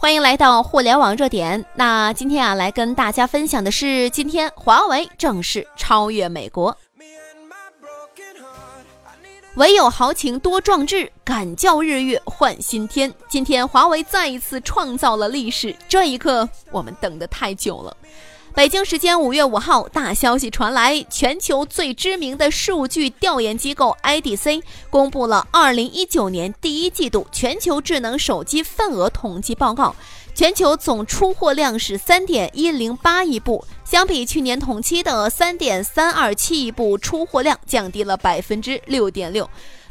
欢迎来到互联网热点。那今天啊，来跟大家分享的是，今天华为正式超越美国。唯有豪情多壮志，敢叫日月换新天。今天华为再一次创造了历史，这一刻我们等得太久了。北京时间五月五号，大消息传来，全球最知名的数据调研机构 IDC 公布了二零一九年第一季度全球智能手机份额统计报告，全球总出货量是三点一零八亿部，相比去年同期的三点三二七亿部，出货量降低了百分之六点六。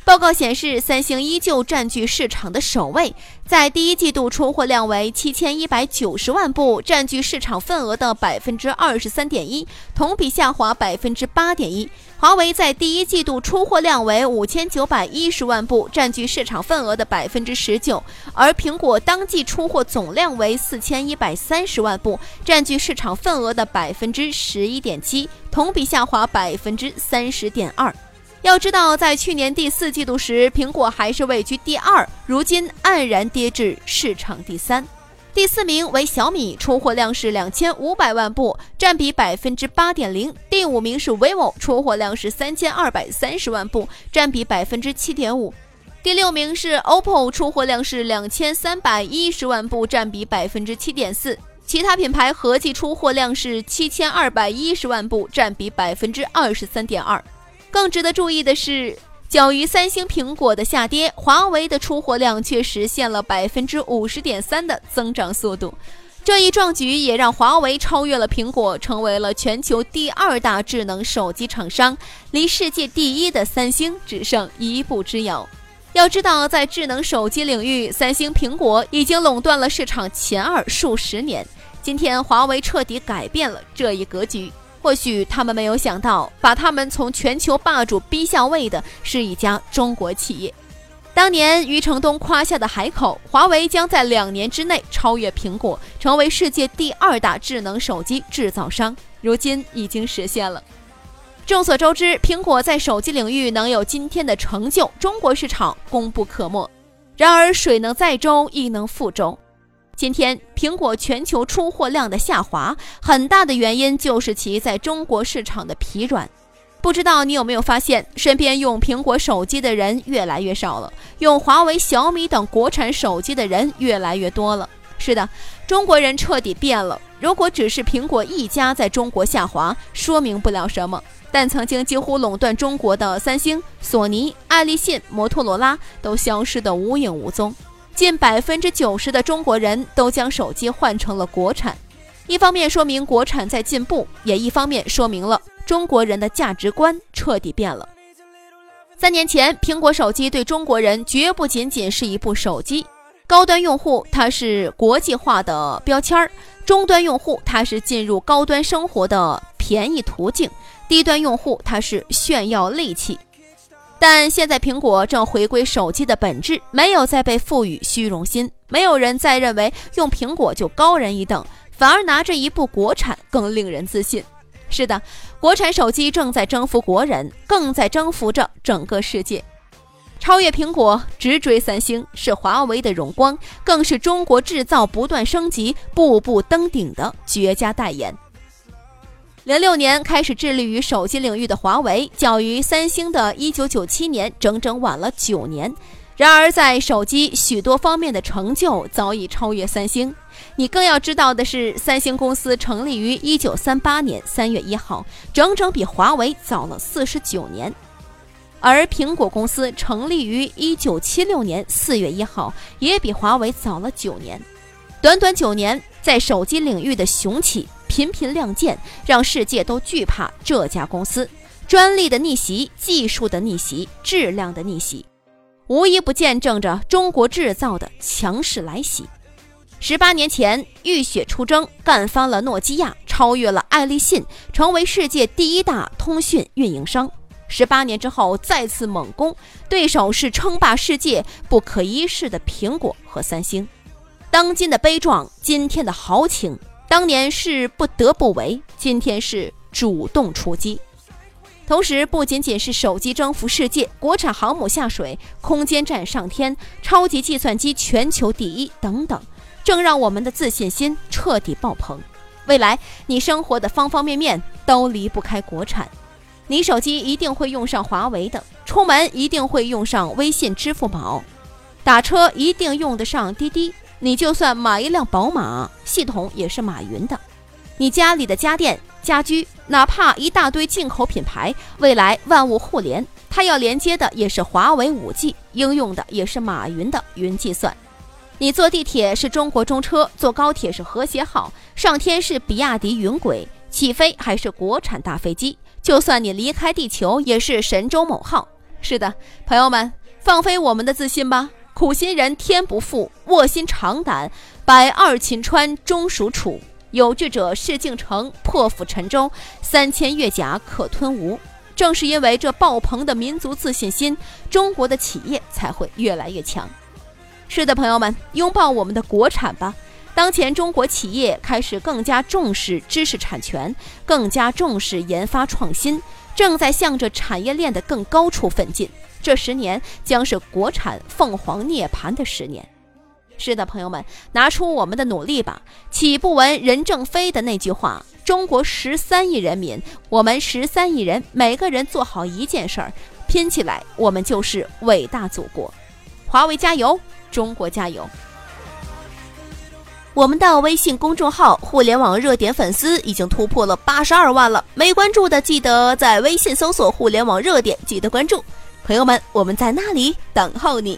报告显示，三星依旧占据市场的首位，在第一季度出货量为七千一百九十万部，占据市场份额的百分之二十三点一，同比下滑百分之八点一。华为在第一季度出货量为五千九百一十万部，占据市场份额的百分之十九，而苹果当季出货总量为四千一百三十万部，占据市场份额的百分之十一点七，同比下滑百分之三十点二。要知道，在去年第四季度时，苹果还是位居第二，如今黯然跌至市场第三。第四名为小米，出货量是两千五百万部，占比百分之八点零。第五名是 vivo，出货量是三千二百三十万部，占比百分之七点五。第六名是 OPPO，出货量是两千三百一十万部，占比百分之七点四。其他品牌合计出货量是七千二百一十万部，占比百分之二十三点二。更值得注意的是，较于三星、苹果的下跌，华为的出货量却实现了百分之五十点三的增长速度。这一壮举也让华为超越了苹果，成为了全球第二大智能手机厂商，离世界第一的三星只剩一步之遥。要知道，在智能手机领域，三星、苹果已经垄断了市场前二数十年。今天，华为彻底改变了这一格局。或许他们没有想到，把他们从全球霸主逼下位的是一家中国企业。当年余承东夸下的海口，华为将在两年之内超越苹果，成为世界第二大智能手机制造商，如今已经实现了。众所周知，苹果在手机领域能有今天的成就，中国市场功不可没。然而，水能载舟，亦能覆舟。今天，苹果全球出货量的下滑，很大的原因就是其在中国市场的疲软。不知道你有没有发现，身边用苹果手机的人越来越少了，用华为、小米等国产手机的人越来越多了。是的，中国人彻底变了。如果只是苹果一家在中国下滑，说明不了什么。但曾经几乎垄断中国的三星、索尼、爱立信、摩托罗拉，都消失得无影无踪。近百分之九十的中国人都将手机换成了国产，一方面说明国产在进步，也一方面说明了中国人的价值观彻底变了。三年前，苹果手机对中国人绝不仅仅是一部手机，高端用户它是国际化的标签儿，中端用户它是进入高端生活的便宜途径，低端用户它是炫耀利器。但现在苹果正回归手机的本质，没有再被赋予虚荣心，没有人再认为用苹果就高人一等，反而拿着一部国产更令人自信。是的，国产手机正在征服国人，更在征服着整个世界。超越苹果，直追三星，是华为的荣光，更是中国制造不断升级、步步登顶的绝佳代言。零六年开始致力于手机领域的华为，较于三星的一九九七年整整晚了九年。然而，在手机许多方面的成就早已超越三星。你更要知道的是，三星公司成立于一九三八年三月一号，整整比华为早了四十九年；而苹果公司成立于一九七六年四月一号，也比华为早了九年。短短九年，在手机领域的雄起。频频亮剑，让世界都惧怕这家公司。专利的逆袭，技术的逆袭，质量的逆袭，无一不见证着中国制造的强势来袭。十八年前，浴血出征，干翻了诺基亚，超越了爱立信，成为世界第一大通讯运营商。十八年之后，再次猛攻，对手是称霸世界、不可一世的苹果和三星。当今的悲壮，今天的豪情。当年是不得不为，今天是主动出击。同时，不仅仅是手机征服世界，国产航母下水，空间站上天，超级计算机全球第一等等，正让我们的自信心彻底爆棚。未来你生活的方方面面都离不开国产，你手机一定会用上华为的，出门一定会用上微信、支付宝，打车一定用得上滴滴。你就算买一辆宝马，系统也是马云的。你家里的家电、家居，哪怕一大堆进口品牌，未来万物互联，它要连接的也是华为五 G，应用的也是马云的云计算。你坐地铁是中国中车，坐高铁是和谐号，上天是比亚迪云轨，起飞还是国产大飞机。就算你离开地球，也是神舟某号。是的，朋友们，放飞我们的自信吧！苦心人天不负，卧薪尝胆，百二秦川终属楚。有志者事竟成，破釜沉舟，三千越甲可吞吴。正是因为这爆棚的民族自信心，中国的企业才会越来越强。是的，朋友们，拥抱我们的国产吧！当前中国企业开始更加重视知识产权，更加重视研发创新，正在向着产业链的更高处奋进。这十年将是国产凤凰涅槃的十年。是的，朋友们，拿出我们的努力吧！岂不闻任正非的那句话：“中国十三亿人民，我们十三亿人，每个人做好一件事儿，拼起来，我们就是伟大祖国。”华为加油！中国加油！我们的微信公众号“互联网热点”粉丝已经突破了八十二万了，没关注的记得在微信搜索“互联网热点”，记得关注。朋友们，我们在那里等候你。